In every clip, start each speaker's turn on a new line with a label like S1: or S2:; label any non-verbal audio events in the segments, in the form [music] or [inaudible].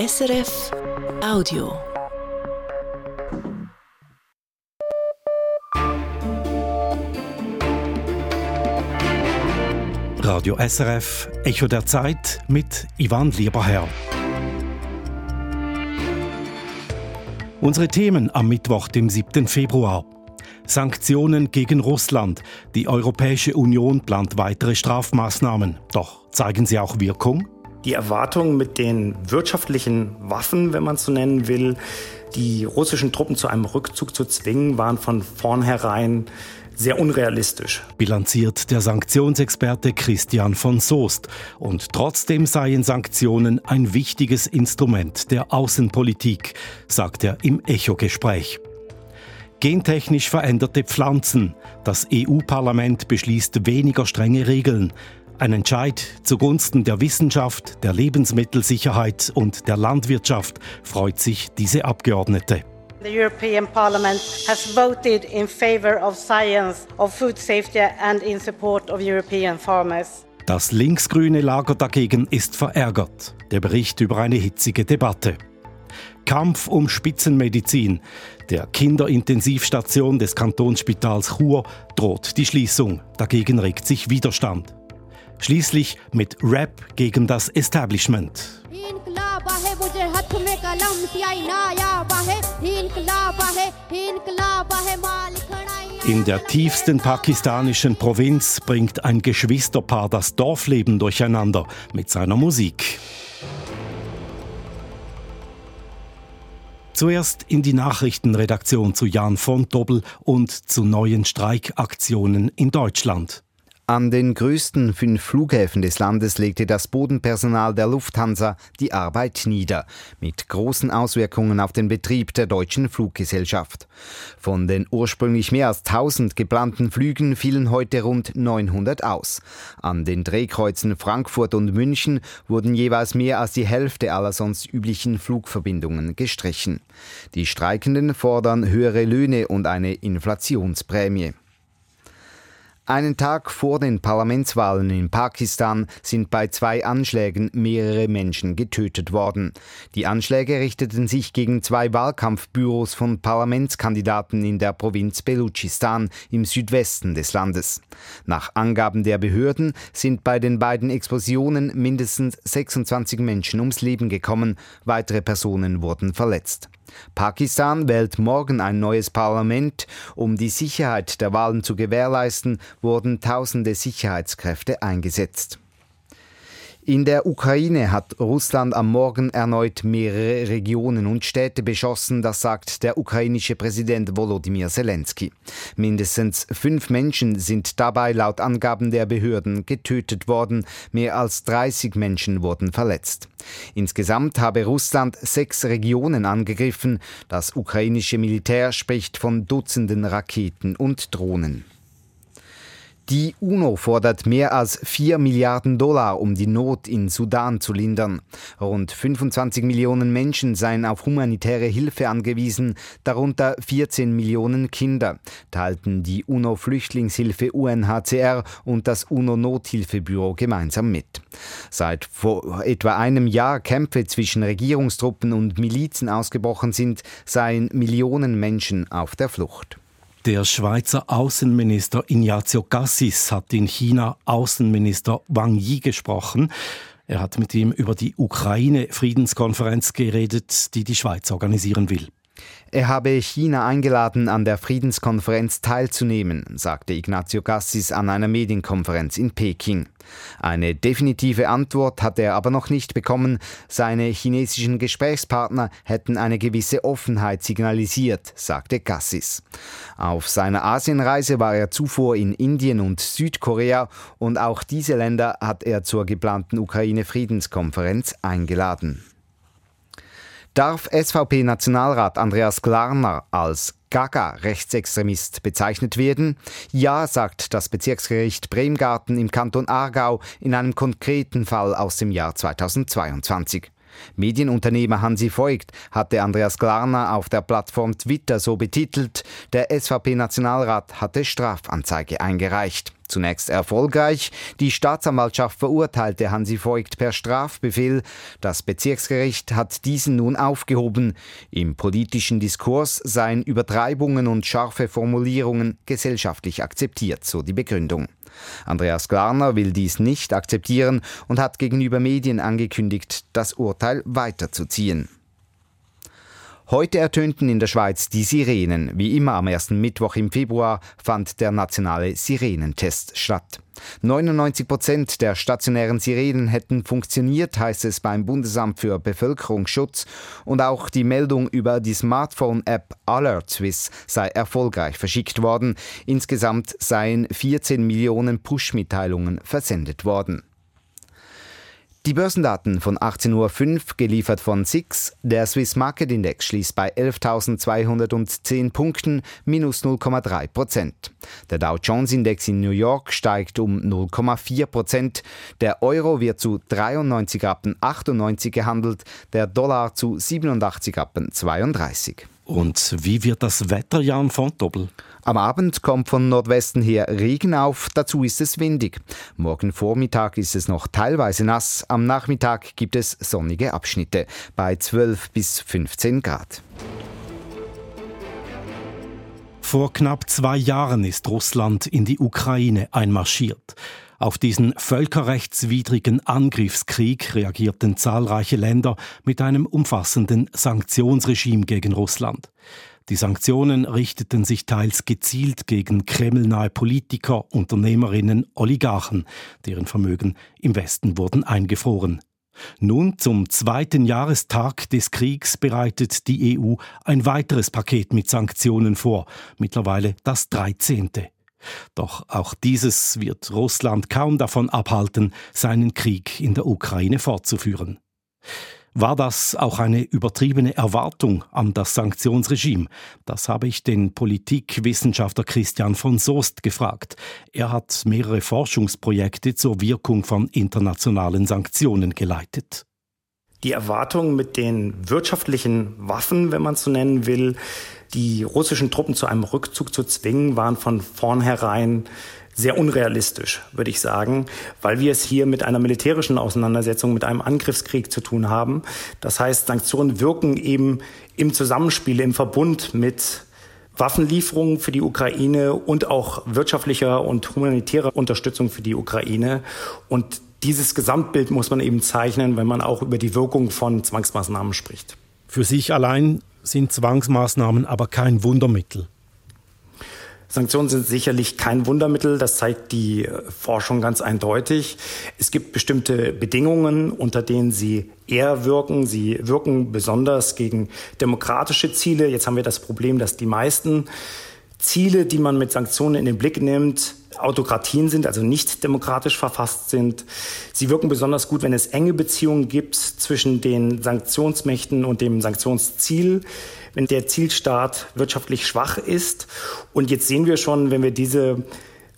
S1: SRF Audio.
S2: Radio SRF Echo der Zeit mit Ivan Lieberherr. Unsere Themen am Mittwoch, dem 7. Februar. Sanktionen gegen Russland. Die Europäische Union plant weitere Strafmaßnahmen. Doch zeigen sie auch Wirkung?
S3: Die Erwartung mit den wirtschaftlichen Waffen, wenn man es so nennen will, die russischen Truppen zu einem Rückzug zu zwingen, waren von vornherein sehr unrealistisch.
S2: Bilanziert der Sanktionsexperte Christian von Soest. Und trotzdem seien Sanktionen ein wichtiges Instrument der Außenpolitik, sagt er im Echo-Gespräch. Gentechnisch veränderte Pflanzen. Das EU-Parlament beschließt weniger strenge Regeln. Ein Entscheid zugunsten der Wissenschaft, der Lebensmittelsicherheit und der Landwirtschaft freut sich diese Abgeordnete.
S4: The European Parliament has voted in favor of science, of food safety and in support of European farmers.
S2: Das linksgrüne Lager dagegen ist verärgert. Der Bericht über eine hitzige Debatte. Kampf um Spitzenmedizin. Der Kinderintensivstation des Kantonsspitals Chur droht die Schließung. Dagegen regt sich Widerstand. Schließlich mit Rap gegen das Establishment. In der tiefsten pakistanischen Provinz bringt ein Geschwisterpaar das Dorfleben durcheinander mit seiner Musik. Zuerst in die Nachrichtenredaktion zu Jan von Dobbel und zu neuen Streikaktionen in Deutschland.
S5: An den größten fünf Flughäfen des Landes legte das Bodenpersonal der Lufthansa die Arbeit nieder, mit großen Auswirkungen auf den Betrieb der deutschen Fluggesellschaft. Von den ursprünglich mehr als 1000 geplanten Flügen fielen heute rund 900 aus. An den Drehkreuzen Frankfurt und München wurden jeweils mehr als die Hälfte aller sonst üblichen Flugverbindungen gestrichen. Die Streikenden fordern höhere Löhne und eine Inflationsprämie. Einen Tag vor den Parlamentswahlen in Pakistan sind bei zwei Anschlägen mehrere Menschen getötet worden. Die Anschläge richteten sich gegen zwei Wahlkampfbüros von Parlamentskandidaten in der Provinz Belutschistan im Südwesten des Landes. Nach Angaben der Behörden sind bei den beiden Explosionen mindestens 26 Menschen ums Leben gekommen, weitere Personen wurden verletzt. Pakistan wählt morgen ein neues Parlament. Um die Sicherheit der Wahlen zu gewährleisten, wurden tausende Sicherheitskräfte eingesetzt. In der Ukraine hat Russland am Morgen erneut mehrere Regionen und Städte beschossen, das sagt der ukrainische Präsident Volodymyr Zelensky. Mindestens fünf Menschen sind dabei laut Angaben der Behörden getötet worden, mehr als 30 Menschen wurden verletzt. Insgesamt habe Russland sechs Regionen angegriffen, das ukrainische Militär spricht von Dutzenden Raketen und Drohnen. Die UNO fordert mehr als 4 Milliarden Dollar, um die Not in Sudan zu lindern. Rund 25 Millionen Menschen seien auf humanitäre Hilfe angewiesen, darunter 14 Millionen Kinder, teilten die UNO-Flüchtlingshilfe UNHCR und das UNO-Nothilfebüro gemeinsam mit. Seit vor etwa einem Jahr Kämpfe zwischen Regierungstruppen und Milizen ausgebrochen sind, seien Millionen Menschen auf der Flucht.
S2: Der Schweizer Außenminister Ignazio Cassis hat in China Außenminister Wang Yi gesprochen. Er hat mit ihm über die Ukraine-Friedenskonferenz geredet, die die Schweiz organisieren will.
S5: Er habe China eingeladen, an der Friedenskonferenz teilzunehmen, sagte Ignazio Cassis an einer Medienkonferenz in Peking. Eine definitive Antwort hat er aber noch nicht bekommen. Seine chinesischen Gesprächspartner hätten eine gewisse Offenheit signalisiert, sagte Cassis. Auf seiner Asienreise war er zuvor in Indien und Südkorea und auch diese Länder hat er zur geplanten Ukraine-Friedenskonferenz eingeladen. Darf SVP-Nationalrat Andreas Glarner als Gaga-Rechtsextremist bezeichnet werden? Ja, sagt das Bezirksgericht Bremgarten im Kanton Aargau in einem konkreten Fall aus dem Jahr 2022. Medienunternehmer Hansi Voigt hatte Andreas Glarner auf der Plattform Twitter so betitelt, der SVP-Nationalrat hatte Strafanzeige eingereicht. Zunächst erfolgreich. Die Staatsanwaltschaft verurteilte Hansi Voigt per Strafbefehl. Das Bezirksgericht hat diesen nun aufgehoben. Im politischen Diskurs seien Übertreibungen und scharfe Formulierungen gesellschaftlich akzeptiert, so die Begründung. Andreas Glarner will dies nicht akzeptieren und hat gegenüber Medien angekündigt, das Urteil weiterzuziehen. Heute ertönten in der Schweiz die Sirenen. Wie immer am ersten Mittwoch im Februar fand der nationale Sirenentest statt. 99 Prozent der stationären Sirenen hätten funktioniert, heißt es beim Bundesamt für Bevölkerungsschutz. Und auch die Meldung über die Smartphone-App Alert Swiss sei erfolgreich verschickt worden. Insgesamt seien 14 Millionen Push-Mitteilungen versendet worden. Die Börsendaten von 18.05 Uhr geliefert von SIX. Der Swiss Market Index schließt bei 11.210 Punkten, minus 0,3 Prozent. Der Dow Jones Index in New York steigt um 0,4 Prozent. Der Euro wird zu 93 Rappen 98 gehandelt, der Dollar zu 87 Rappen 32.
S2: Und wie wird das Wetter, Jan von Doppel?
S5: Am Abend kommt von Nordwesten her Regen auf, dazu ist es windig. Morgen Vormittag ist es noch teilweise nass, am Nachmittag gibt es sonnige Abschnitte bei 12 bis 15 Grad.
S2: Vor knapp zwei Jahren ist Russland in die Ukraine einmarschiert. Auf diesen völkerrechtswidrigen Angriffskrieg reagierten zahlreiche Länder mit einem umfassenden Sanktionsregime gegen Russland. Die Sanktionen richteten sich teils gezielt gegen kremlnahe Politiker, Unternehmerinnen, Oligarchen, deren Vermögen im Westen wurden eingefroren. Nun zum zweiten Jahrestag des Kriegs bereitet die EU ein weiteres Paket mit Sanktionen vor, mittlerweile das dreizehnte. Doch auch dieses wird Russland kaum davon abhalten, seinen Krieg in der Ukraine fortzuführen. War das auch eine übertriebene Erwartung an das Sanktionsregime? Das habe ich den Politikwissenschaftler Christian von Soest gefragt. Er hat mehrere Forschungsprojekte zur Wirkung von internationalen Sanktionen geleitet.
S3: Die Erwartung mit den wirtschaftlichen Waffen, wenn man es so nennen will, die russischen Truppen zu einem Rückzug zu zwingen, waren von vornherein sehr unrealistisch, würde ich sagen, weil wir es hier mit einer militärischen Auseinandersetzung, mit einem Angriffskrieg zu tun haben. Das heißt, Sanktionen wirken eben im Zusammenspiel, im Verbund mit Waffenlieferungen für die Ukraine und auch wirtschaftlicher und humanitärer Unterstützung für die Ukraine. Und dieses Gesamtbild muss man eben zeichnen, wenn man auch über die Wirkung von Zwangsmaßnahmen spricht.
S2: Für sich allein sind Zwangsmaßnahmen aber kein Wundermittel.
S3: Sanktionen sind sicherlich kein Wundermittel, das zeigt die äh, Forschung ganz eindeutig. Es gibt bestimmte Bedingungen, unter denen sie eher wirken. Sie wirken besonders gegen demokratische Ziele. Jetzt haben wir das Problem, dass die meisten Ziele, die man mit Sanktionen in den Blick nimmt, Autokratien sind, also nicht demokratisch verfasst sind. Sie wirken besonders gut, wenn es enge Beziehungen gibt zwischen den Sanktionsmächten und dem Sanktionsziel, wenn der Zielstaat wirtschaftlich schwach ist. Und jetzt sehen wir schon, wenn wir diese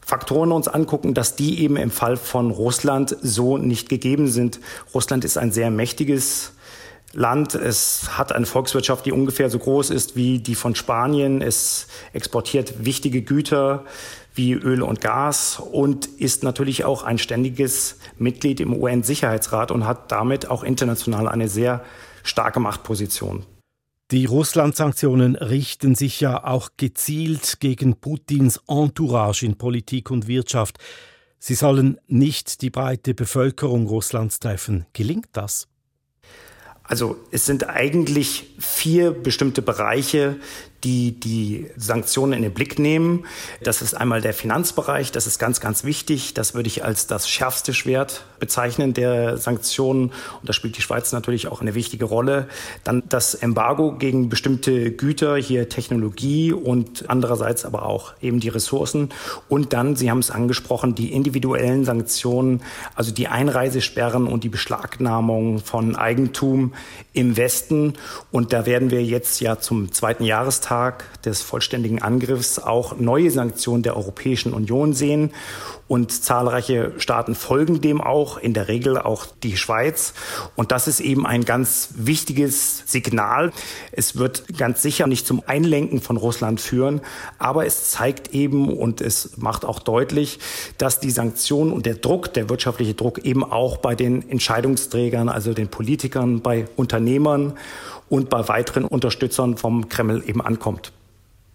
S3: Faktoren uns angucken, dass die eben im Fall von Russland so nicht gegeben sind. Russland ist ein sehr mächtiges Land. Es hat eine Volkswirtschaft, die ungefähr so groß ist wie die von Spanien. Es exportiert wichtige Güter wie Öl und Gas und ist natürlich auch ein ständiges Mitglied im UN-Sicherheitsrat und hat damit auch international eine sehr starke Machtposition.
S2: Die Russland-Sanktionen richten sich ja auch gezielt gegen Putins Entourage in Politik und Wirtschaft. Sie sollen nicht die breite Bevölkerung Russlands treffen. Gelingt das?
S3: Also es sind eigentlich vier bestimmte Bereiche, die die Sanktionen in den Blick nehmen. Das ist einmal der Finanzbereich, das ist ganz, ganz wichtig. Das würde ich als das schärfste Schwert bezeichnen der Sanktionen. Und da spielt die Schweiz natürlich auch eine wichtige Rolle. Dann das Embargo gegen bestimmte Güter, hier Technologie und andererseits aber auch eben die Ressourcen. Und dann, Sie haben es angesprochen, die individuellen Sanktionen, also die Einreisesperren und die Beschlagnahmung von Eigentum im Westen. Und da werden wir jetzt ja zum zweiten Jahrestag Tag des vollständigen Angriffs auch neue Sanktionen der Europäischen Union sehen. Und zahlreiche Staaten folgen dem auch, in der Regel auch die Schweiz. Und das ist eben ein ganz wichtiges Signal. Es wird ganz sicher nicht zum Einlenken von Russland führen, aber es zeigt eben und es macht auch deutlich, dass die Sanktionen und der Druck, der wirtschaftliche Druck eben auch bei den Entscheidungsträgern, also den Politikern, bei Unternehmern und bei weiteren Unterstützern vom Kreml eben ankommt.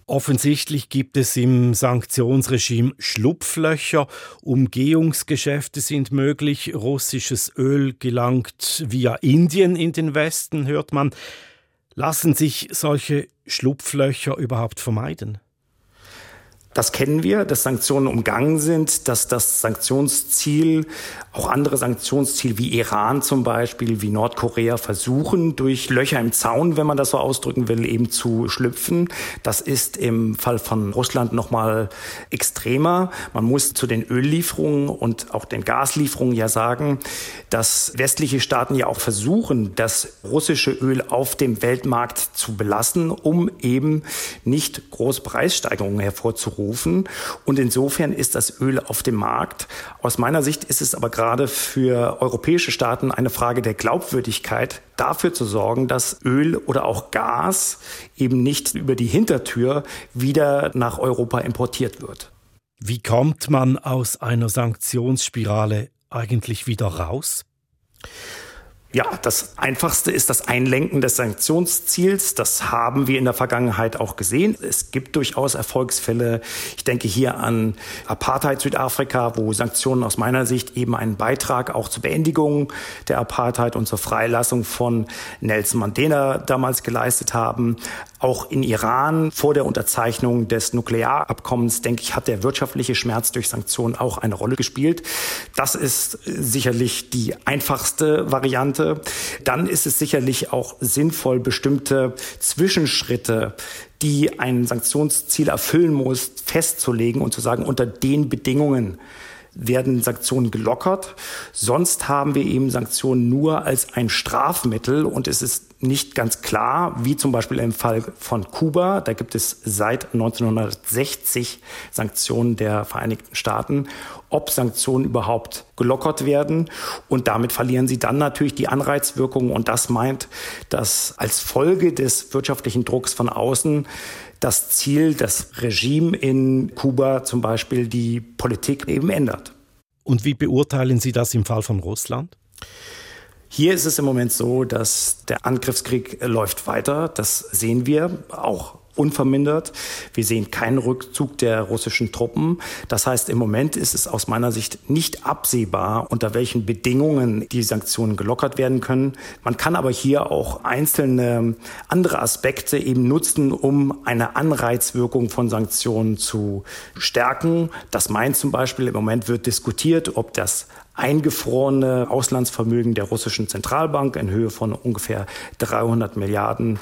S2: Offensichtlich gibt es im Sanktionsregime Schlupflöcher, Umgehungsgeschäfte sind möglich, russisches Öl gelangt via Indien in den Westen, hört man. Lassen sich solche Schlupflöcher überhaupt vermeiden?
S3: Das kennen wir, dass Sanktionen umgangen sind, dass das Sanktionsziel, auch andere Sanktionsziele wie Iran zum Beispiel, wie Nordkorea versuchen, durch Löcher im Zaun, wenn man das so ausdrücken will, eben zu schlüpfen. Das ist im Fall von Russland nochmal extremer. Man muss zu den Öllieferungen und auch den Gaslieferungen ja sagen, dass westliche Staaten ja auch versuchen, das russische Öl auf dem Weltmarkt zu belassen, um eben nicht große Preissteigerungen hervorzurufen rufen. Und insofern ist das Öl auf dem Markt. Aus meiner Sicht ist es aber gerade für europäische Staaten eine Frage der Glaubwürdigkeit, dafür zu sorgen, dass Öl oder auch Gas eben nicht über die Hintertür wieder nach Europa importiert wird.
S2: Wie kommt man aus einer Sanktionsspirale eigentlich wieder raus?
S3: Ja, das Einfachste ist das Einlenken des Sanktionsziels. Das haben wir in der Vergangenheit auch gesehen. Es gibt durchaus Erfolgsfälle. Ich denke hier an Apartheid Südafrika, wo Sanktionen aus meiner Sicht eben einen Beitrag auch zur Beendigung der Apartheid und zur Freilassung von Nelson Mandela damals geleistet haben. Auch in Iran vor der Unterzeichnung des Nuklearabkommens, denke ich, hat der wirtschaftliche Schmerz durch Sanktionen auch eine Rolle gespielt. Das ist sicherlich die einfachste Variante. Dann ist es sicherlich auch sinnvoll, bestimmte Zwischenschritte die ein Sanktionsziel erfüllen muss, festzulegen und zu sagen, unter den Bedingungen werden Sanktionen gelockert. Sonst haben wir eben Sanktionen nur als ein Strafmittel und es ist nicht ganz klar, wie zum Beispiel im Fall von Kuba. Da gibt es seit 1960 Sanktionen der Vereinigten Staaten, ob Sanktionen überhaupt gelockert werden. Und damit verlieren sie dann natürlich die Anreizwirkung. Und das meint, dass als Folge des wirtschaftlichen Drucks von außen das Ziel, das Regime in Kuba zum Beispiel die Politik eben ändert.
S2: Und wie beurteilen Sie das im Fall von Russland?
S3: Hier ist es im Moment so, dass der Angriffskrieg läuft weiter. Das sehen wir auch unvermindert. Wir sehen keinen Rückzug der russischen Truppen. Das heißt, im Moment ist es aus meiner Sicht nicht absehbar, unter welchen Bedingungen die Sanktionen gelockert werden können. Man kann aber hier auch einzelne andere Aspekte eben nutzen, um eine Anreizwirkung von Sanktionen zu stärken. Das meint zum Beispiel, im Moment wird diskutiert, ob das eingefrorene Auslandsvermögen der russischen Zentralbank in Höhe von ungefähr 300 Milliarden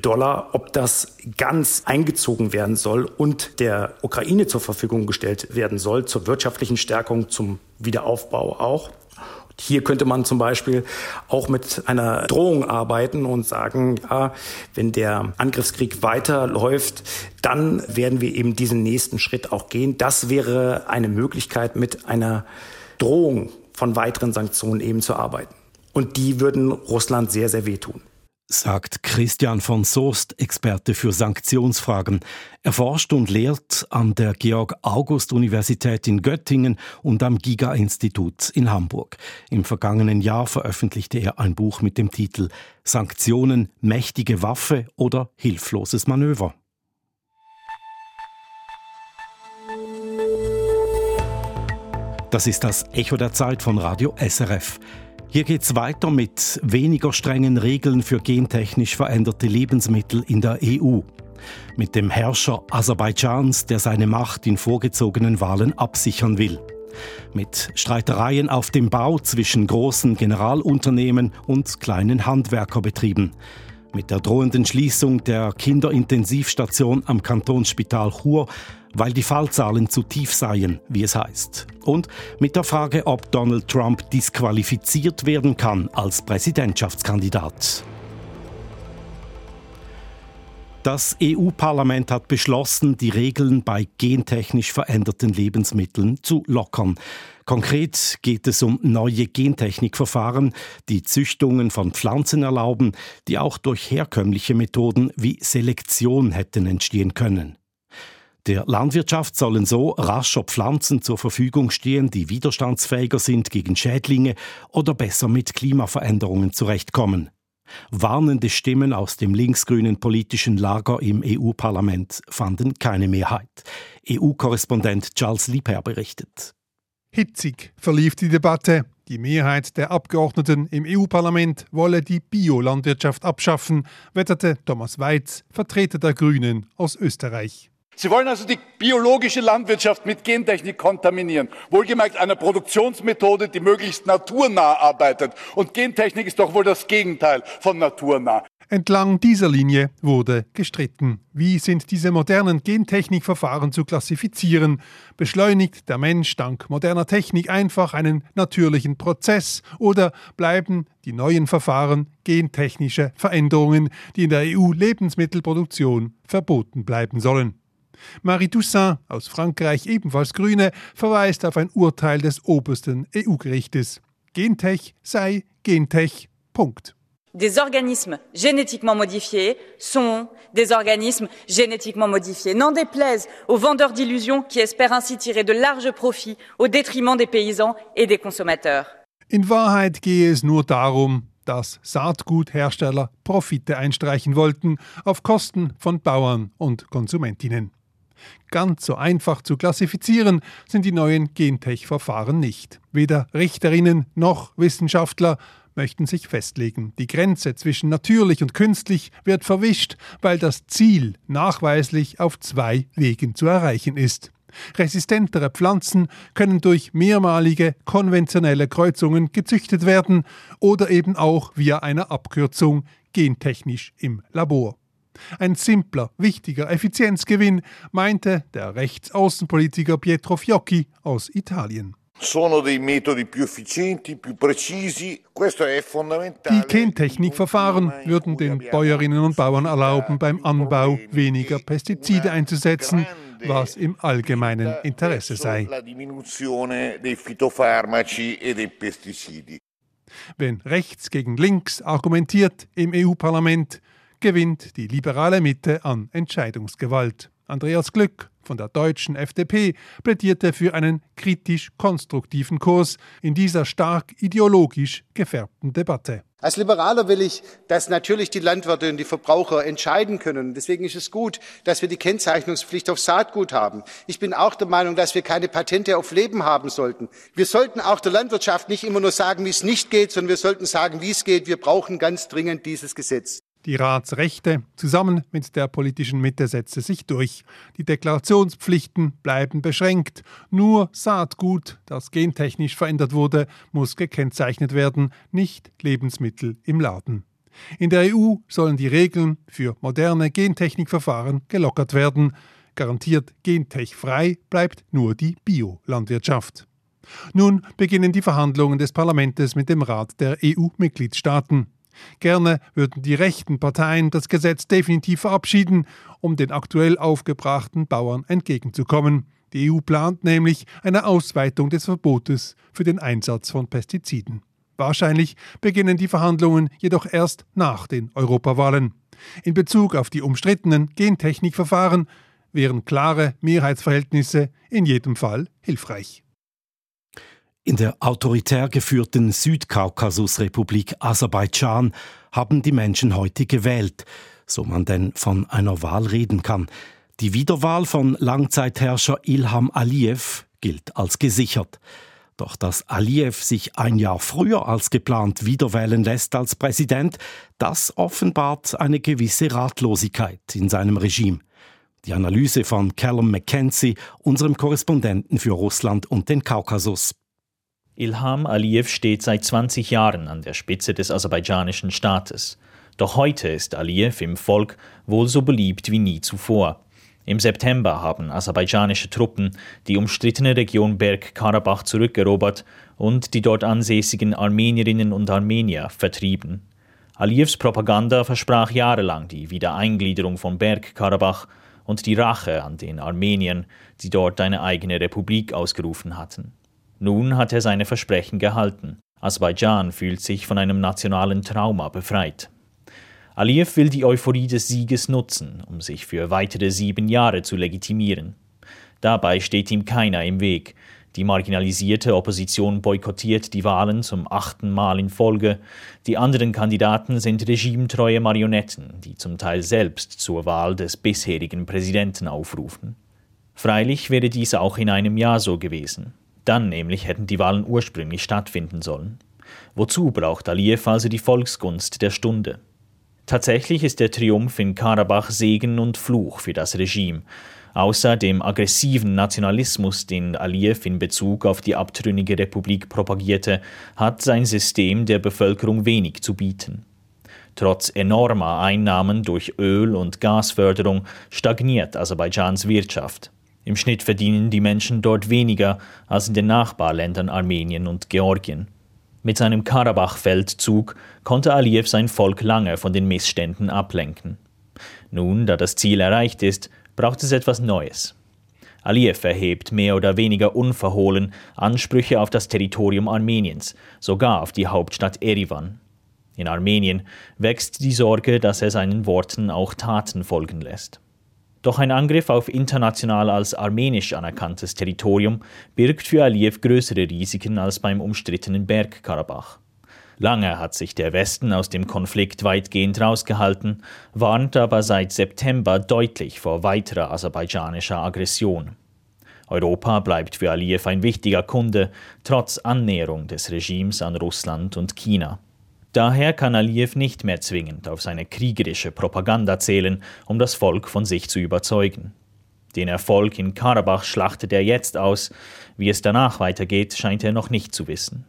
S3: Dollar, ob das ganz eingezogen werden soll und der Ukraine zur Verfügung gestellt werden soll, zur wirtschaftlichen Stärkung, zum Wiederaufbau auch. Hier könnte man zum Beispiel auch mit einer Drohung arbeiten und sagen, ja, wenn der Angriffskrieg weiterläuft, dann werden wir eben diesen nächsten Schritt auch gehen. Das wäre eine Möglichkeit mit einer Drohung von weiteren Sanktionen eben zu arbeiten. Und die würden Russland sehr, sehr wehtun.
S2: Sagt Christian von Soest, Experte für Sanktionsfragen. Er forscht und lehrt an der Georg-August-Universität in Göttingen und am Giga-Institut in Hamburg. Im vergangenen Jahr veröffentlichte er ein Buch mit dem Titel Sanktionen, mächtige Waffe oder hilfloses Manöver. Das ist das Echo der Zeit von Radio SRF. Hier geht es weiter mit weniger strengen Regeln für gentechnisch veränderte Lebensmittel in der EU. Mit dem Herrscher Aserbaidschans, der seine Macht in vorgezogenen Wahlen absichern will. Mit Streitereien auf dem Bau zwischen großen Generalunternehmen und kleinen Handwerkerbetrieben mit der drohenden Schließung der Kinderintensivstation am Kantonsspital Chur, weil die Fallzahlen zu tief seien, wie es heißt. Und mit der Frage, ob Donald Trump disqualifiziert werden kann als Präsidentschaftskandidat. Das EU-Parlament hat beschlossen, die Regeln bei gentechnisch veränderten Lebensmitteln zu lockern. Konkret geht es um neue Gentechnikverfahren, die Züchtungen von Pflanzen erlauben, die auch durch herkömmliche Methoden wie Selektion hätten entstehen können. Der Landwirtschaft sollen so rascher Pflanzen zur Verfügung stehen, die widerstandsfähiger sind gegen Schädlinge oder besser mit Klimaveränderungen zurechtkommen. Warnende Stimmen aus dem linksgrünen politischen Lager im EU-Parlament fanden keine Mehrheit. EU-Korrespondent Charles Liebherr berichtet.
S6: Hitzig verlief die Debatte. Die Mehrheit der Abgeordneten im EU-Parlament wolle die Biolandwirtschaft abschaffen, wetterte Thomas Weiz, Vertreter der Grünen aus Österreich.
S7: Sie wollen also die biologische Landwirtschaft mit Gentechnik kontaminieren. Wohlgemerkt einer Produktionsmethode, die möglichst naturnah arbeitet. Und Gentechnik ist doch wohl das Gegenteil von naturnah.
S6: Entlang dieser Linie wurde gestritten. Wie sind diese modernen Gentechnikverfahren zu klassifizieren? Beschleunigt der Mensch dank moderner Technik einfach einen natürlichen Prozess oder bleiben die neuen Verfahren gentechnische Veränderungen, die in der EU-Lebensmittelproduktion verboten bleiben sollen? Marie Toussaint aus Frankreich, ebenfalls Grüne, verweist auf ein Urteil des obersten EU-Gerichtes. Gentech sei Gentech. Punkt.
S8: Des organismes génétiquement modifiés sont des organismes génétiquement modifiés. N'en déplaise aux vendeurs d'illusions qui espèrent ainsi tirer de larges profits au détriment des paysans et des consommateurs.
S6: In Wahrheit gehe es nur darum, dass Saatguthersteller Profite einstreichen wollten auf Kosten von Bauern und Konsumentinnen. Ganz so einfach zu klassifizieren sind die neuen Gentech-Verfahren nicht. Weder Richterinnen noch Wissenschaftler möchten sich festlegen. Die Grenze zwischen natürlich und künstlich wird verwischt, weil das Ziel nachweislich auf zwei Wegen zu erreichen ist. Resistentere Pflanzen können durch mehrmalige konventionelle Kreuzungen gezüchtet werden oder eben auch via eine Abkürzung gentechnisch im Labor. Ein simpler, wichtiger Effizienzgewinn, meinte der Rechtsaußenpolitiker Pietro Fiocchi aus Italien. Die Gentechnikverfahren würden den Bäuerinnen und Bauern erlauben, beim Anbau weniger Pestizide einzusetzen, was im allgemeinen Interesse sei. Wenn rechts gegen links argumentiert im EU-Parlament, gewinnt die liberale Mitte an Entscheidungsgewalt. Andreas Glück von der deutschen FDP plädierte für einen kritisch-konstruktiven Kurs in dieser stark ideologisch gefärbten Debatte.
S9: Als Liberaler will ich, dass natürlich die Landwirte und die Verbraucher entscheiden können. Deswegen ist es gut, dass wir die Kennzeichnungspflicht auf Saatgut haben. Ich bin auch der Meinung, dass wir keine Patente auf Leben haben sollten. Wir sollten auch der Landwirtschaft nicht immer nur sagen, wie es nicht geht, sondern wir sollten sagen, wie es geht. Wir brauchen ganz dringend dieses Gesetz.
S6: Die Ratsrechte zusammen mit der politischen Mitte setze sich durch. Die Deklarationspflichten bleiben beschränkt. Nur Saatgut, das gentechnisch verändert wurde, muss gekennzeichnet werden, nicht Lebensmittel im Laden. In der EU sollen die Regeln für moderne Gentechnikverfahren gelockert werden. Garantiert gentechfrei bleibt nur die Biolandwirtschaft. Nun beginnen die Verhandlungen des Parlaments mit dem Rat der EU-Mitgliedstaaten. Gerne würden die rechten Parteien das Gesetz definitiv verabschieden, um den aktuell aufgebrachten Bauern entgegenzukommen. Die EU plant nämlich eine Ausweitung des Verbotes für den Einsatz von Pestiziden. Wahrscheinlich beginnen die Verhandlungen jedoch erst nach den Europawahlen. In Bezug auf die umstrittenen Gentechnikverfahren wären klare Mehrheitsverhältnisse in jedem Fall hilfreich.
S2: In der autoritär geführten Südkaukasusrepublik Aserbaidschan haben die Menschen heute gewählt, so man denn von einer Wahl reden kann. Die Wiederwahl von Langzeitherrscher Ilham Aliyev gilt als gesichert. Doch dass Aliyev sich ein Jahr früher als geplant wiederwählen lässt als Präsident, das offenbart eine gewisse Ratlosigkeit in seinem Regime. Die Analyse von Callum McKenzie, unserem Korrespondenten für Russland und den Kaukasus.
S10: Ilham Aliyev steht seit 20 Jahren an der Spitze des aserbaidschanischen Staates. Doch heute ist Aliyev im Volk wohl so beliebt wie nie zuvor. Im September haben aserbaidschanische Truppen die umstrittene Region Bergkarabach zurückerobert und die dort ansässigen Armenierinnen und Armenier vertrieben. Aliyevs Propaganda versprach jahrelang die Wiedereingliederung von Bergkarabach und die Rache an den Armeniern, die dort eine eigene Republik ausgerufen hatten. Nun hat er seine Versprechen gehalten. Aserbaidschan fühlt sich von einem nationalen Trauma befreit. Aliyev will die Euphorie des Sieges nutzen, um sich für weitere sieben Jahre zu legitimieren. Dabei steht ihm keiner im Weg, die marginalisierte Opposition boykottiert die Wahlen zum achten Mal in Folge. Die anderen Kandidaten sind regimetreue Marionetten, die zum Teil selbst zur Wahl des bisherigen Präsidenten aufrufen. Freilich wäre dies auch in einem Jahr so gewesen. Dann nämlich hätten die Wahlen ursprünglich stattfinden sollen. Wozu braucht Aliyev also die Volksgunst der Stunde? Tatsächlich ist der Triumph in Karabach Segen und Fluch für das Regime, Außer dem aggressiven Nationalismus, den Aliyev in Bezug auf die abtrünnige Republik propagierte, hat sein System der Bevölkerung wenig zu bieten. Trotz enormer Einnahmen durch Öl- und Gasförderung stagniert Aserbaidschans Wirtschaft. Im Schnitt verdienen die Menschen dort weniger als in den Nachbarländern Armenien und Georgien. Mit seinem Karabach-Feldzug konnte Aliyev sein Volk lange von den Missständen ablenken. Nun, da das Ziel erreicht ist, braucht es etwas Neues. Aliyev erhebt mehr oder weniger unverhohlen Ansprüche auf das Territorium Armeniens, sogar auf die Hauptstadt Erivan. In Armenien wächst die Sorge, dass er seinen Worten auch Taten folgen lässt. Doch ein Angriff auf international als armenisch anerkanntes Territorium birgt für Aliyev größere Risiken als beim umstrittenen Bergkarabach. Lange hat sich der Westen aus dem Konflikt weitgehend rausgehalten, warnt aber seit September deutlich vor weiterer aserbaidschanischer Aggression. Europa bleibt für Aliyev ein wichtiger Kunde, trotz Annäherung des Regimes an Russland und China. Daher kann Aliyev nicht mehr zwingend auf seine kriegerische Propaganda zählen, um das Volk von sich zu überzeugen. Den Erfolg in Karabach schlachtet er jetzt aus, wie es danach weitergeht, scheint er noch nicht zu wissen.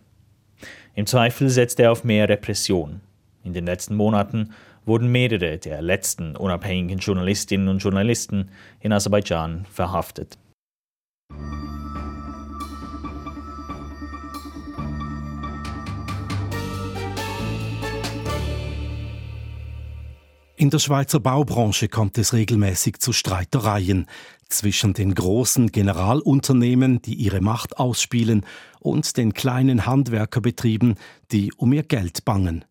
S10: Im Zweifel setzt er auf mehr Repression. In den letzten Monaten wurden mehrere der letzten unabhängigen Journalistinnen und Journalisten in Aserbaidschan verhaftet.
S2: In der Schweizer Baubranche kommt es regelmäßig zu Streitereien zwischen den großen Generalunternehmen, die ihre Macht ausspielen, und den kleinen Handwerkerbetrieben, die um ihr Geld bangen.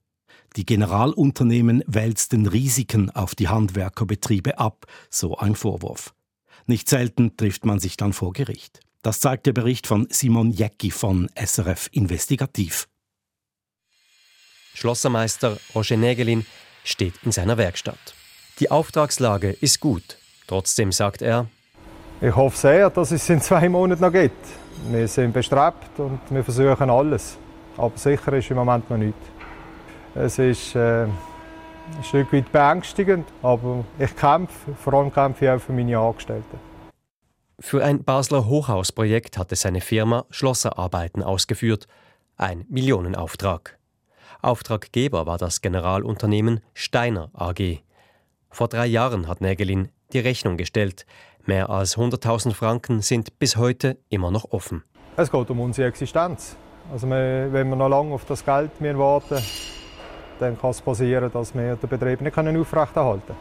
S2: Die Generalunternehmen wälzten Risiken auf die Handwerkerbetriebe ab, so ein Vorwurf. Nicht selten trifft man sich dann vor Gericht. Das zeigt der Bericht von Simon Jäcki von SRF Investigativ.
S11: Schlossermeister Roger Nägelin steht in seiner Werkstatt. Die Auftragslage ist gut. Trotzdem sagt er,
S12: ich hoffe sehr, dass es in zwei Monaten noch geht. Wir sind bestrebt und wir versuchen alles. Aber sicher ist im Moment noch nichts. Es ist äh, ein Stück weit beängstigend, aber ich kämpfe, vor allem kämpfe ich auch für meine Angestellten.
S11: Für ein Basler Hochhausprojekt hatte seine Firma Schlosserarbeiten ausgeführt, ein Millionenauftrag. Auftraggeber war das Generalunternehmen Steiner AG. Vor drei Jahren hat Nägelin die Rechnung gestellt. Mehr als 100.000 Franken sind bis heute immer noch offen.
S12: Es geht um unsere Existenz. Also wenn wir noch lange auf das Geld warten dann kann es passieren, dass wir den Betrieb nicht aufrechterhalten können.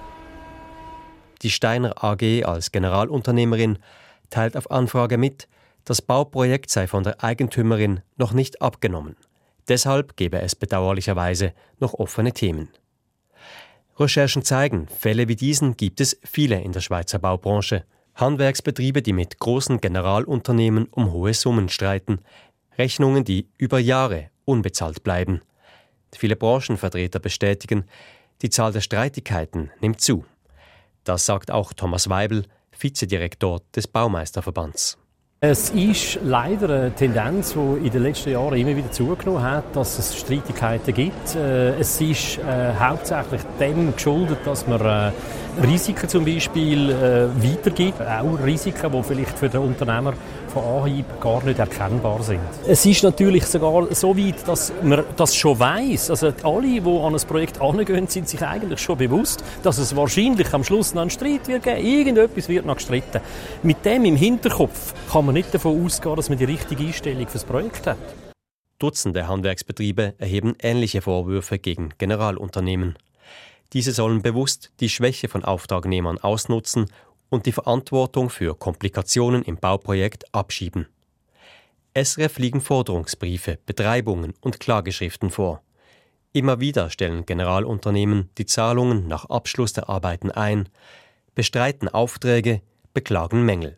S11: Die Steiner AG als Generalunternehmerin teilt auf Anfrage mit, das Bauprojekt sei von der Eigentümerin noch nicht abgenommen. Deshalb gebe es bedauerlicherweise noch offene Themen. Recherchen zeigen, Fälle wie diesen gibt es viele in der Schweizer Baubranche. Handwerksbetriebe, die mit großen Generalunternehmen um hohe Summen streiten, Rechnungen, die über Jahre unbezahlt bleiben. Viele Branchenvertreter bestätigen, die Zahl der Streitigkeiten nimmt zu. Das sagt auch Thomas Weibel, Vizedirektor des Baumeisterverbands.
S13: Es ist leider eine Tendenz, die in den letzten Jahren immer wieder zugenommen hat, dass es Streitigkeiten gibt. Äh, es ist äh, hauptsächlich dem geschuldet, dass man äh, Risiken zum Beispiel weitergibt, auch Risiken, die vielleicht für den Unternehmer von Anhieb gar nicht erkennbar sind. Es ist natürlich sogar so weit, dass man das schon weiß. Also alle, die an ein Projekt angehen, sind sich eigentlich schon bewusst, dass es wahrscheinlich am Schluss noch einen Streit wird geben. Irgendetwas wird noch gestritten. Mit dem im Hinterkopf kann man nicht davon ausgehen, dass man die richtige Einstellung für das Projekt hat.
S11: Dutzende Handwerksbetriebe erheben ähnliche Vorwürfe gegen Generalunternehmen. Diese sollen bewusst die Schwäche von Auftragnehmern ausnutzen und die Verantwortung für Komplikationen im Bauprojekt abschieben. SRF liegen Forderungsbriefe, Betreibungen und Klageschriften vor. Immer wieder stellen Generalunternehmen die Zahlungen nach Abschluss der Arbeiten ein, bestreiten Aufträge, beklagen Mängel.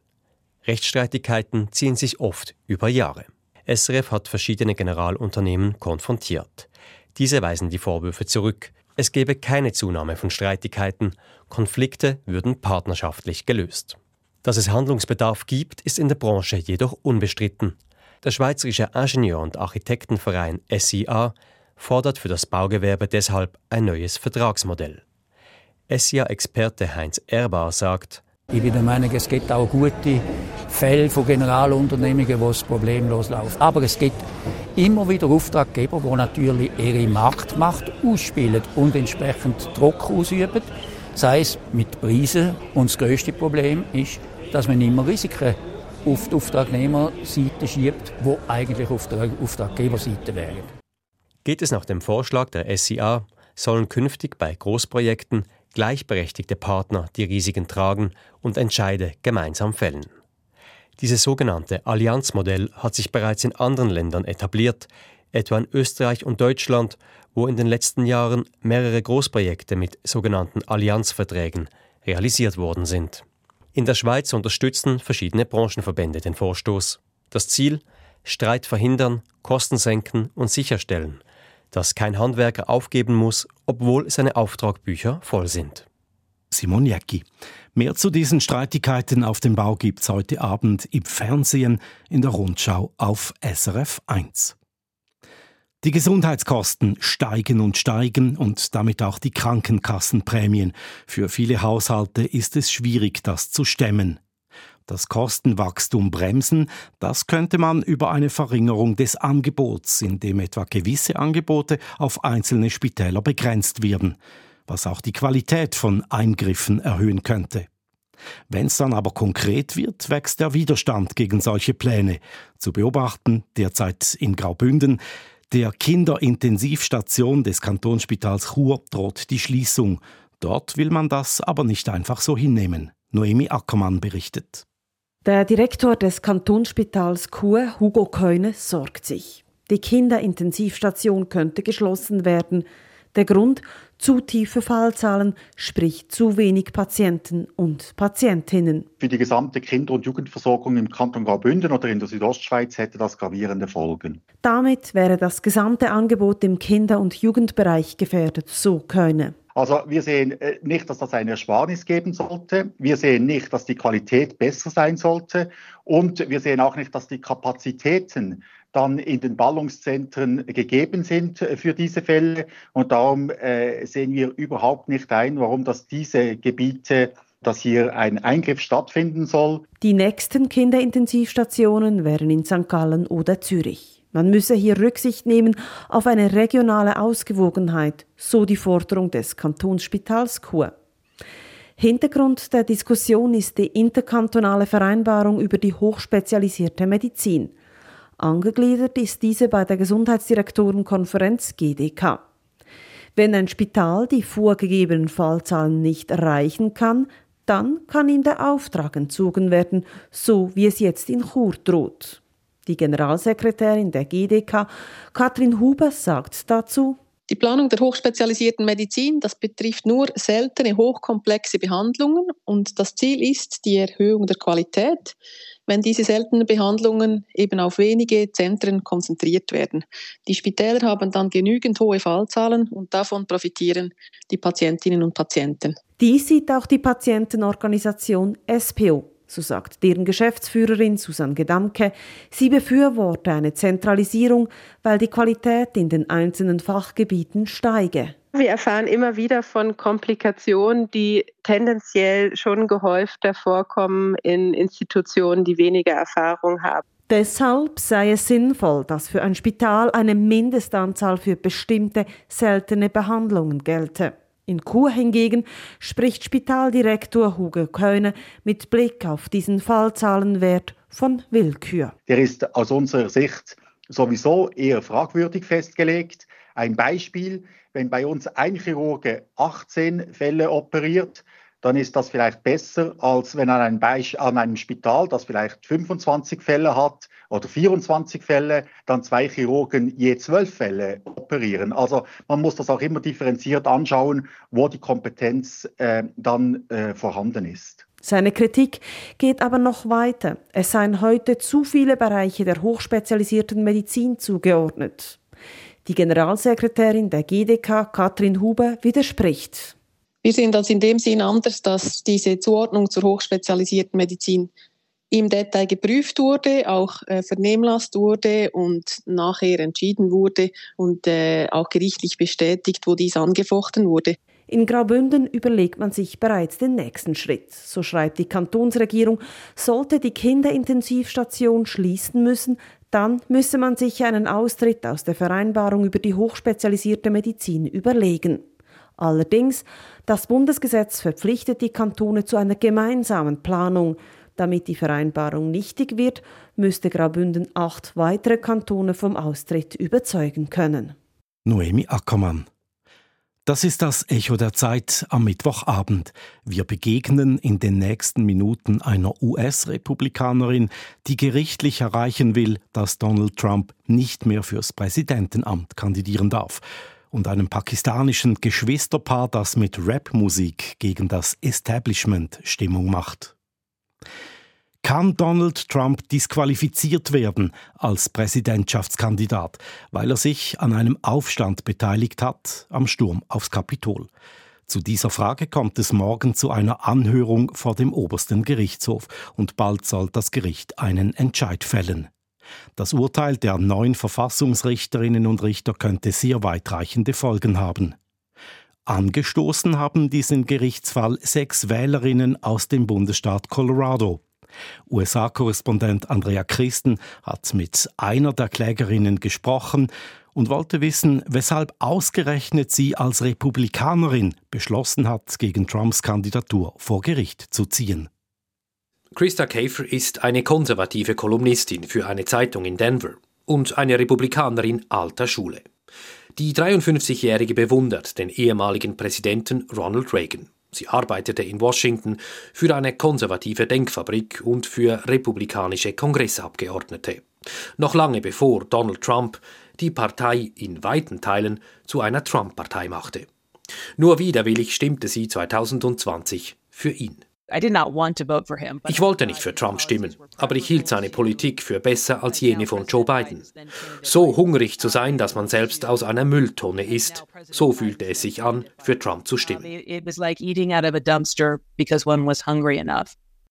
S11: Rechtsstreitigkeiten ziehen sich oft über Jahre. SRF hat verschiedene Generalunternehmen konfrontiert. Diese weisen die Vorwürfe zurück. Es gebe keine Zunahme von Streitigkeiten, Konflikte würden partnerschaftlich gelöst. Dass es Handlungsbedarf gibt, ist in der Branche jedoch unbestritten. Der Schweizerische Ingenieur- und Architektenverein SIA fordert für das Baugewerbe deshalb ein neues Vertragsmodell. SIA-Experte Heinz Erbar sagt,
S14: ich bin der Meinung, es gibt auch gute Fälle von Generalunternehmungen, wo es problemlos läuft. Aber es gibt immer wieder Auftraggeber, die natürlich ihre Marktmacht ausspielen und entsprechend Druck ausüben, sei es mit Preisen. Und das größte Problem ist, dass man immer Risiken auf die Auftragnehmerseite schiebt, wo eigentlich auf der Auftraggeberseite wären.
S11: Geht es nach dem Vorschlag der SIA, sollen künftig bei Großprojekten gleichberechtigte Partner die Risiken tragen und Entscheide gemeinsam fällen. Dieses sogenannte Allianzmodell hat sich bereits in anderen Ländern etabliert, etwa in Österreich und Deutschland, wo in den letzten Jahren mehrere Großprojekte mit sogenannten Allianzverträgen realisiert worden sind. In der Schweiz unterstützen verschiedene Branchenverbände den Vorstoß. Das Ziel Streit verhindern, Kosten senken und sicherstellen, dass kein Handwerker aufgeben muss, obwohl seine Auftragbücher voll sind.
S2: Simon Jäcki. Mehr zu diesen Streitigkeiten auf dem Bau gibt's heute Abend im Fernsehen in der Rundschau auf SRF 1. Die Gesundheitskosten steigen und steigen und damit auch die Krankenkassenprämien. Für viele Haushalte ist es schwierig, das zu stemmen. Das Kostenwachstum bremsen, das könnte man über eine Verringerung des Angebots, indem etwa gewisse Angebote auf einzelne Spitäler begrenzt werden, was auch die Qualität von Eingriffen erhöhen könnte. Wenn es dann aber konkret wird, wächst der Widerstand gegen solche Pläne. Zu beobachten derzeit in Graubünden. Der Kinderintensivstation des Kantonsspitals Chur droht die Schließung. Dort will man das aber nicht einfach so hinnehmen. Noemi Ackermann berichtet.
S15: Der Direktor des Kantonsspitals Chur, Hugo Keune, sorgt sich. Die Kinderintensivstation könnte geschlossen werden. Der Grund zu tiefe Fallzahlen, sprich zu wenig Patienten und Patientinnen.
S16: Für die gesamte Kinder- und Jugendversorgung im Kanton Graubünden oder in der Südostschweiz hätte das gravierende Folgen.
S15: Damit wäre das gesamte Angebot im Kinder- und Jugendbereich gefährdet, so Könne.
S16: Also wir sehen äh, nicht, dass das eine Ersparnis geben sollte. Wir sehen nicht, dass die Qualität besser sein sollte. Und wir sehen auch nicht, dass die Kapazitäten dann in den Ballungszentren gegeben sind äh, für diese Fälle. Und darum äh, sehen wir überhaupt nicht ein, warum das diese Gebiete dass hier ein Eingriff stattfinden soll.
S15: Die nächsten Kinderintensivstationen wären in St. Gallen oder Zürich. Man müsse hier Rücksicht nehmen auf eine regionale Ausgewogenheit, so die Forderung des Kantonsspitals Chur. Hintergrund der Diskussion ist die interkantonale Vereinbarung über die hochspezialisierte Medizin. Angegliedert ist diese bei der Gesundheitsdirektorenkonferenz GDK. Wenn ein Spital die vorgegebenen Fallzahlen nicht erreichen kann, dann kann ihm der Auftrag entzogen werden, so wie es jetzt in Chur droht. Die Generalsekretärin der GDK, Katrin Huber, sagt dazu,
S17: die Planung der hochspezialisierten Medizin, das betrifft nur seltene, hochkomplexe Behandlungen und das Ziel ist die Erhöhung der Qualität, wenn diese seltenen Behandlungen eben auf wenige Zentren konzentriert werden. Die Spitäler haben dann genügend hohe Fallzahlen und davon profitieren die Patientinnen und Patienten.
S15: Dies sieht auch die Patientenorganisation SPO so sagt deren Geschäftsführerin Susanne Gedamke, sie befürworte eine Zentralisierung, weil die Qualität in den einzelnen Fachgebieten steige.
S18: Wir erfahren immer wieder von Komplikationen, die tendenziell schon gehäufter vorkommen in Institutionen, die weniger Erfahrung haben.
S15: Deshalb sei es sinnvoll, dass für ein Spital eine Mindestanzahl für bestimmte seltene Behandlungen gelte. In Chur hingegen spricht Spitaldirektor Hugo Köhne mit Blick auf diesen Fallzahlenwert von Willkür.
S16: Der ist aus unserer Sicht sowieso eher fragwürdig festgelegt. Ein Beispiel, wenn bei uns ein Chirurge 18 Fälle operiert, dann ist das vielleicht besser, als wenn an einem, Beisp an einem Spital, das vielleicht 25 Fälle hat oder 24 Fälle, dann zwei Chirurgen je zwölf Fälle operieren. Also man muss das auch immer differenziert anschauen, wo die Kompetenz äh, dann äh, vorhanden ist.
S15: Seine Kritik geht aber noch weiter. Es seien heute zu viele Bereiche der hochspezialisierten Medizin zugeordnet. Die Generalsekretärin der GDK, Katrin Huber, widerspricht.
S17: Wir sehen das in dem Sinn anders, dass diese Zuordnung zur hochspezialisierten Medizin im Detail geprüft wurde, auch äh, vernehmlasst wurde und nachher entschieden wurde und äh, auch gerichtlich bestätigt, wo dies angefochten wurde.
S15: In Graubünden überlegt man sich bereits den nächsten Schritt. So schreibt die Kantonsregierung, sollte die Kinderintensivstation schließen müssen, dann müsse man sich einen Austritt aus der Vereinbarung über die hochspezialisierte Medizin überlegen. Allerdings, das Bundesgesetz verpflichtet die Kantone zu einer gemeinsamen Planung. Damit die Vereinbarung nichtig wird, müsste Graubünden acht weitere Kantone vom Austritt überzeugen können.
S2: Noemi Ackermann. Das ist das Echo der Zeit am Mittwochabend. Wir begegnen in den nächsten Minuten einer US-Republikanerin, die gerichtlich erreichen will, dass Donald Trump nicht mehr fürs Präsidentenamt kandidieren darf. Und einem pakistanischen Geschwisterpaar, das mit Rapmusik gegen das Establishment Stimmung macht. Kann Donald Trump disqualifiziert werden als Präsidentschaftskandidat, weil er sich an einem Aufstand beteiligt hat am Sturm aufs Kapitol? Zu dieser Frage kommt es morgen zu einer Anhörung vor dem obersten Gerichtshof und bald soll das Gericht einen Entscheid fällen. Das Urteil der neun Verfassungsrichterinnen und Richter könnte sehr weitreichende Folgen haben. Angestoßen haben diesen Gerichtsfall sechs Wählerinnen aus dem Bundesstaat Colorado. USA-Korrespondent Andrea Christen hat mit einer der Klägerinnen gesprochen und wollte wissen, weshalb ausgerechnet sie als Republikanerin beschlossen hat, gegen Trumps Kandidatur vor Gericht zu ziehen.
S19: Christa Käfer ist eine konservative Kolumnistin für eine Zeitung in Denver und eine Republikanerin alter Schule. Die 53-Jährige bewundert den ehemaligen Präsidenten Ronald Reagan. Sie arbeitete in Washington für eine konservative Denkfabrik und für republikanische Kongressabgeordnete. Noch lange bevor Donald Trump die Partei in weiten Teilen zu einer Trump-Partei machte. Nur widerwillig stimmte sie 2020 für ihn. Ich wollte nicht für Trump stimmen, aber ich hielt seine Politik für besser als jene von Joe Biden. So hungrig zu sein, dass man selbst aus einer Mülltonne isst, so fühlte es sich an, für Trump zu stimmen.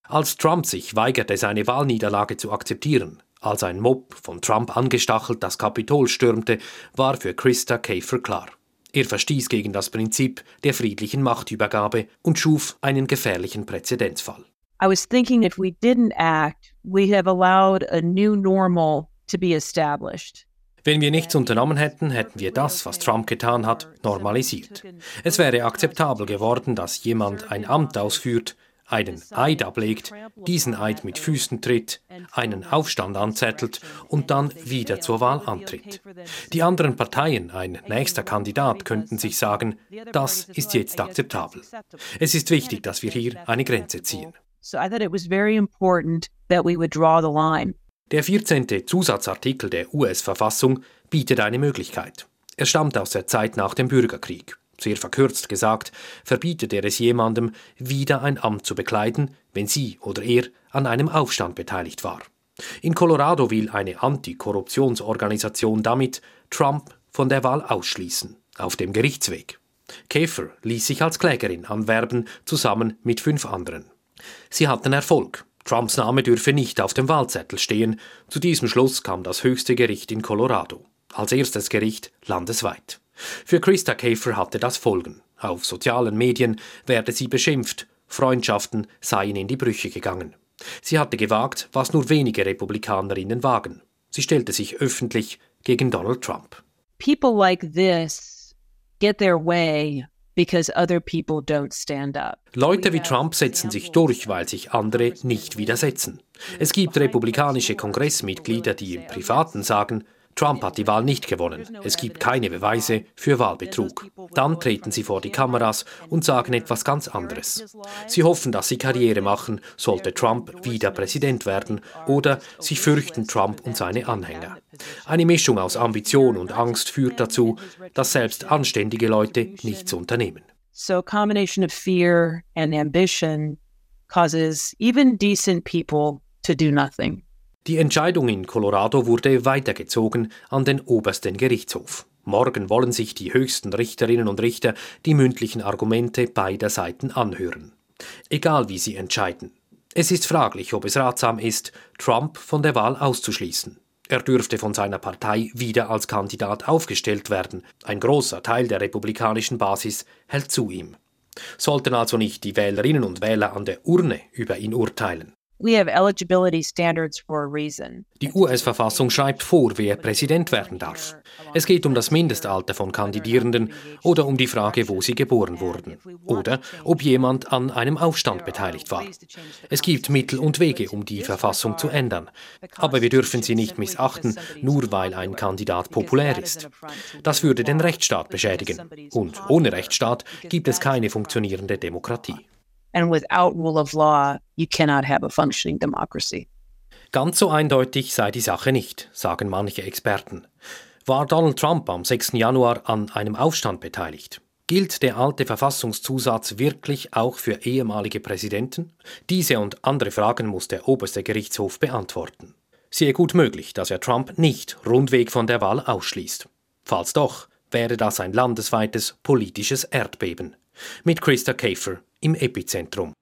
S19: Als Trump sich weigerte, seine Wahlniederlage zu akzeptieren, als ein Mob von Trump angestachelt das Kapitol stürmte, war für Christa Käfer klar. Er verstieß gegen das Prinzip der friedlichen Machtübergabe und schuf einen gefährlichen Präzedenzfall. I was thinking if we didn't act, we have allowed a new normal to be established. Wenn wir nichts unternommen hätten, hätten wir das, was Trump getan hat, normalisiert. Es wäre akzeptabel geworden, dass jemand ein Amt ausführt, einen Eid ablegt, diesen Eid mit Füßen tritt, einen Aufstand anzettelt und dann wieder zur Wahl antritt. Die anderen Parteien, ein nächster Kandidat, könnten sich sagen, das ist jetzt akzeptabel. Es ist wichtig, dass wir hier eine Grenze ziehen. Der 14. Zusatzartikel der US-Verfassung bietet eine Möglichkeit. Er stammt aus der Zeit nach dem Bürgerkrieg. Sehr verkürzt gesagt, verbietet er es jemandem, wieder ein Amt zu bekleiden, wenn sie oder er an einem Aufstand beteiligt war. In Colorado will eine Antikorruptionsorganisation damit Trump von der Wahl ausschließen, auf dem Gerichtsweg. Käfer ließ sich als Klägerin anwerben, zusammen mit fünf anderen. Sie hatten Erfolg. Trumps Name dürfe nicht auf dem Wahlzettel stehen. Zu diesem Schluss kam das höchste Gericht in Colorado. Als erstes Gericht landesweit. Für Christa Käfer hatte das Folgen. Auf sozialen Medien werde sie beschimpft, Freundschaften seien in die Brüche gegangen. Sie hatte gewagt, was nur wenige Republikanerinnen wagen. Sie stellte sich öffentlich gegen Donald Trump. People like this get their way because other people don't stand up. Leute wie Trump setzen sich durch, weil sich andere nicht widersetzen. Es gibt republikanische Kongressmitglieder, die im Privaten sagen, Trump hat die Wahl nicht gewonnen. Es gibt keine Beweise für Wahlbetrug. Dann treten sie vor die Kameras und sagen etwas ganz anderes. Sie hoffen, dass sie Karriere machen, sollte Trump wieder Präsident werden, oder sie fürchten Trump und seine Anhänger. Eine Mischung aus Ambition und Angst führt dazu, dass selbst anständige Leute nichts unternehmen.
S20: So a combination of fear and ambition causes even decent people to do nothing.
S19: Die Entscheidung in Colorado wurde weitergezogen an den obersten Gerichtshof. Morgen wollen sich die höchsten Richterinnen und Richter die mündlichen Argumente beider Seiten anhören. Egal wie sie entscheiden. Es ist fraglich, ob es ratsam ist, Trump von der Wahl auszuschließen. Er dürfte von seiner Partei wieder als Kandidat aufgestellt werden. Ein großer Teil der republikanischen Basis hält zu ihm. Sollten also nicht die Wählerinnen und Wähler an der Urne über ihn urteilen. Die US-Verfassung schreibt vor, wer Präsident werden darf. Es geht um das Mindestalter von Kandidierenden oder um die Frage, wo sie geboren wurden oder ob jemand an einem Aufstand beteiligt war. Es gibt Mittel und Wege, um die Verfassung zu ändern. Aber wir dürfen sie nicht missachten, nur weil ein Kandidat populär ist. Das würde den Rechtsstaat beschädigen. Und ohne Rechtsstaat gibt es keine funktionierende Demokratie.
S20: And without rule of law, you cannot have a functioning democracy.
S19: Ganz so eindeutig sei die Sache nicht, sagen manche Experten. War Donald Trump am 6. Januar an einem Aufstand beteiligt? Gilt der alte Verfassungszusatz wirklich auch für ehemalige Präsidenten? Diese und andere Fragen muss der oberste Gerichtshof beantworten. Sehr gut möglich, dass er Trump nicht rundweg von der Wahl ausschließt. Falls doch, wäre das ein landesweites politisches Erdbeben. Mit Christa Käfer im Epizentrum.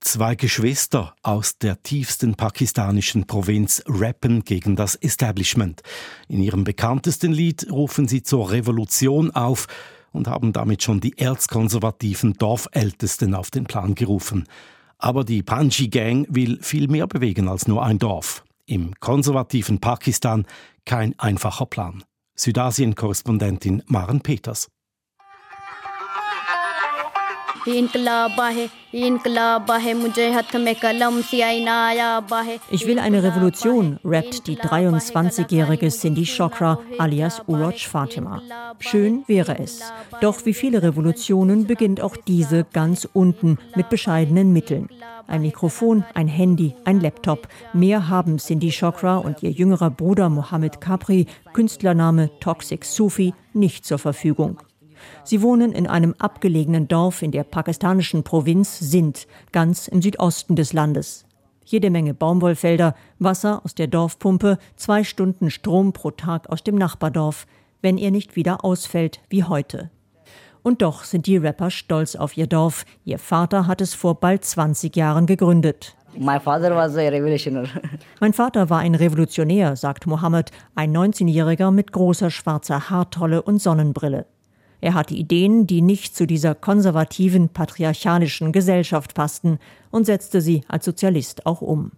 S2: Zwei Geschwister aus der tiefsten pakistanischen Provinz rappen gegen das Establishment. In ihrem bekanntesten Lied rufen sie zur Revolution auf und haben damit schon die erzkonservativen Dorfältesten auf den Plan gerufen. Aber die Panji Gang will viel mehr bewegen als nur ein Dorf. Im konservativen Pakistan kein einfacher Plan. Südasien-Korrespondentin Maren Peters.
S21: Ich will eine Revolution, rappt die 23-jährige Cindy Chokra alias Uroj Fatima. Schön wäre es. Doch wie viele Revolutionen beginnt auch diese ganz unten mit bescheidenen Mitteln. Ein Mikrofon, ein Handy, ein Laptop. Mehr haben Cindy Chokra und ihr jüngerer Bruder Mohammed Capri, Künstlername Toxic Sufi, nicht zur Verfügung. Sie wohnen in einem abgelegenen Dorf in der pakistanischen Provinz Sindh, ganz im Südosten des Landes. Jede Menge Baumwollfelder, Wasser aus der Dorfpumpe, zwei Stunden Strom pro Tag aus dem Nachbardorf, wenn er nicht wieder ausfällt wie heute. Und doch sind die Rapper stolz auf ihr Dorf. Ihr Vater hat es vor bald 20 Jahren gegründet. [laughs]
S22: mein Vater
S21: war ein Revolutionär, sagt Mohammed, ein 19-Jähriger mit großer schwarzer Haartolle und Sonnenbrille. Er hatte Ideen, die nicht zu dieser konservativen, patriarchalischen Gesellschaft passten und setzte sie als Sozialist auch um.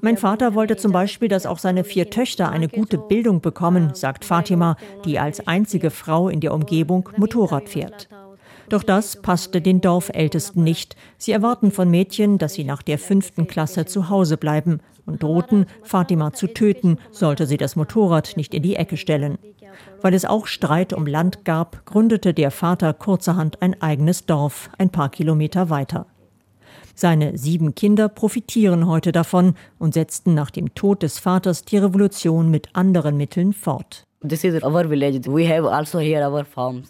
S21: Mein Vater wollte zum Beispiel, dass auch seine vier Töchter eine gute Bildung bekommen, sagt Fatima, die als einzige Frau in der Umgebung Motorrad fährt. Doch das passte den Dorfältesten nicht. Sie erwarten von Mädchen, dass sie nach der fünften Klasse zu Hause bleiben und drohten, Fatima zu töten, sollte sie das Motorrad nicht in die Ecke stellen. Weil es auch Streit um Land gab, gründete der Vater kurzerhand ein eigenes Dorf, ein paar Kilometer weiter. Seine sieben Kinder profitieren heute davon und setzten nach dem Tod des Vaters die Revolution mit anderen Mitteln fort.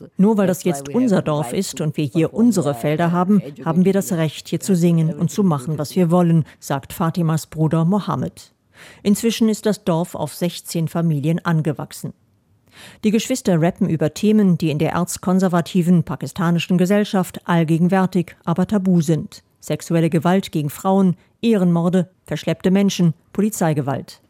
S22: Also
S21: Nur weil das jetzt unser Dorf ist und wir hier unsere Felder haben, haben wir das Recht, hier zu singen und zu machen, was wir wollen, sagt Fatimas Bruder Mohammed. Inzwischen ist das Dorf auf 16 Familien angewachsen. Die Geschwister rappen über Themen, die in der erzkonservativen pakistanischen Gesellschaft allgegenwärtig, aber tabu sind. Sexuelle Gewalt gegen Frauen, Ehrenmorde, verschleppte Menschen, Polizeigewalt.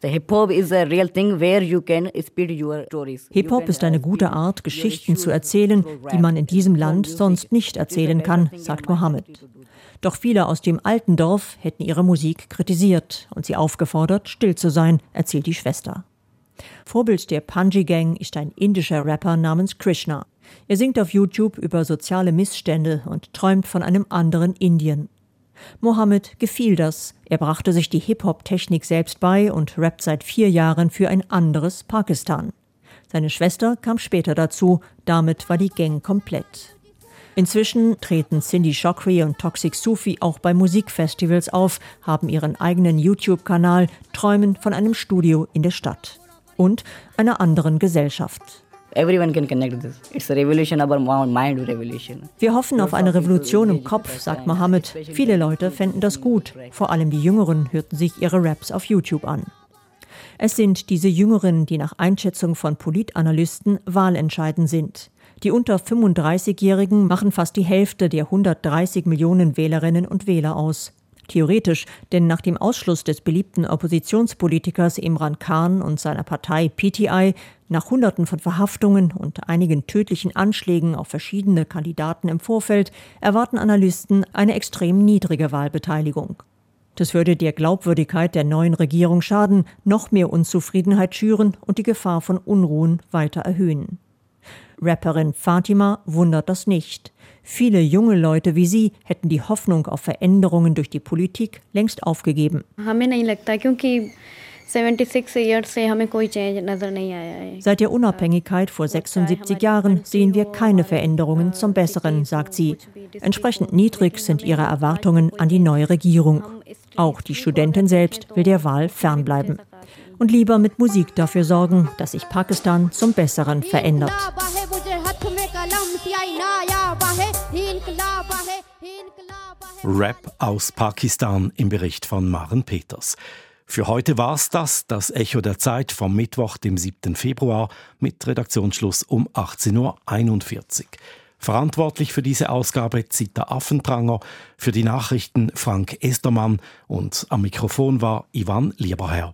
S22: Hip-Hop ist
S21: eine gute Art, Geschichten zu erzählen, die man in diesem Land sonst nicht erzählen kann, sagt Mohammed. Doch viele aus dem alten Dorf hätten ihre Musik kritisiert und sie aufgefordert, still zu sein, erzählt die Schwester. Vorbild der Panji Gang ist ein indischer Rapper namens Krishna. Er singt auf YouTube über soziale Missstände und träumt von einem anderen Indien. Mohammed gefiel das. Er brachte sich die Hip-Hop-Technik selbst bei und rappt seit vier Jahren für ein anderes Pakistan. Seine Schwester kam später dazu, damit war die Gang komplett. Inzwischen treten Cindy Chokri und Toxic Sufi auch bei Musikfestivals auf, haben ihren eigenen YouTube-Kanal, träumen von einem Studio in der Stadt und einer anderen Gesellschaft. Wir hoffen auf eine Revolution im Kopf, sagt Mohammed. Viele Leute fänden das gut. Vor allem die Jüngeren hörten sich ihre Raps auf YouTube an. Es sind diese Jüngeren, die nach Einschätzung von Politanalysten wahlentscheidend sind. Die unter 35-Jährigen machen fast die Hälfte der 130 Millionen Wählerinnen und Wähler aus. Theoretisch, denn nach dem Ausschluss des beliebten Oppositionspolitikers Imran Khan und seiner Partei PTI, nach Hunderten von Verhaftungen und einigen tödlichen Anschlägen auf verschiedene Kandidaten im Vorfeld, erwarten Analysten eine extrem niedrige Wahlbeteiligung. Das würde der Glaubwürdigkeit der neuen Regierung schaden, noch mehr Unzufriedenheit schüren und die Gefahr von Unruhen weiter erhöhen. Rapperin Fatima wundert das nicht. Viele junge Leute wie sie hätten die Hoffnung auf Veränderungen durch die Politik längst aufgegeben. Seit der Unabhängigkeit vor 76 Jahren sehen wir keine Veränderungen zum Besseren, sagt sie. Entsprechend niedrig sind ihre Erwartungen an die neue Regierung. Auch die Studentin selbst will der Wahl fernbleiben und lieber mit Musik dafür sorgen, dass sich Pakistan zum Besseren verändert.
S2: Rap aus Pakistan im Bericht von Maren Peters. Für heute war's das, das Echo der Zeit vom Mittwoch, dem 7. Februar, mit Redaktionsschluss um 18.41 Uhr. Verantwortlich für diese Ausgabe Zita Affentranger, für die Nachrichten Frank Estermann und am Mikrofon war Ivan Lieberherr.